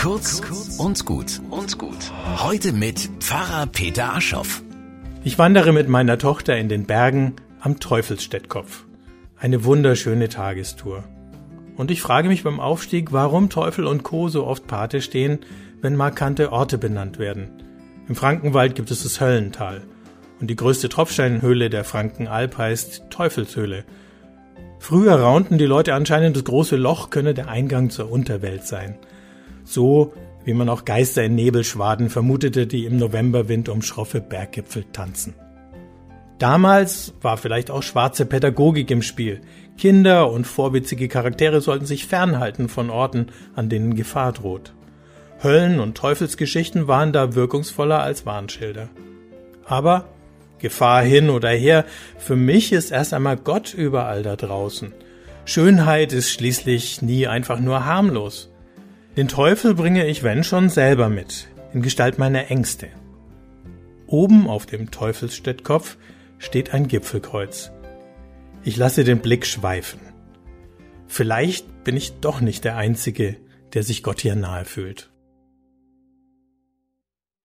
Kurz und gut und gut. Heute mit Pfarrer Peter Aschoff. Ich wandere mit meiner Tochter in den Bergen am Teufelsstädtkopf. Eine wunderschöne Tagestour. Und ich frage mich beim Aufstieg, warum Teufel und Co. so oft Pate stehen, wenn markante Orte benannt werden. Im Frankenwald gibt es das Höllental. Und die größte Tropfsteinhöhle der Frankenalb heißt Teufelshöhle. Früher raunten die Leute anscheinend, das große Loch könne der Eingang zur Unterwelt sein. So wie man auch Geister in Nebelschwaden vermutete, die im Novemberwind um schroffe Berggipfel tanzen. Damals war vielleicht auch schwarze Pädagogik im Spiel. Kinder und vorwitzige Charaktere sollten sich fernhalten von Orten, an denen Gefahr droht. Höllen- und Teufelsgeschichten waren da wirkungsvoller als Warnschilder. Aber Gefahr hin oder her, für mich ist erst einmal Gott überall da draußen. Schönheit ist schließlich nie einfach nur harmlos. Den Teufel bringe ich, wenn schon, selber mit, in Gestalt meiner Ängste. Oben auf dem Teufelsstädtkopf steht ein Gipfelkreuz. Ich lasse den Blick schweifen. Vielleicht bin ich doch nicht der Einzige, der sich Gott hier nahe fühlt.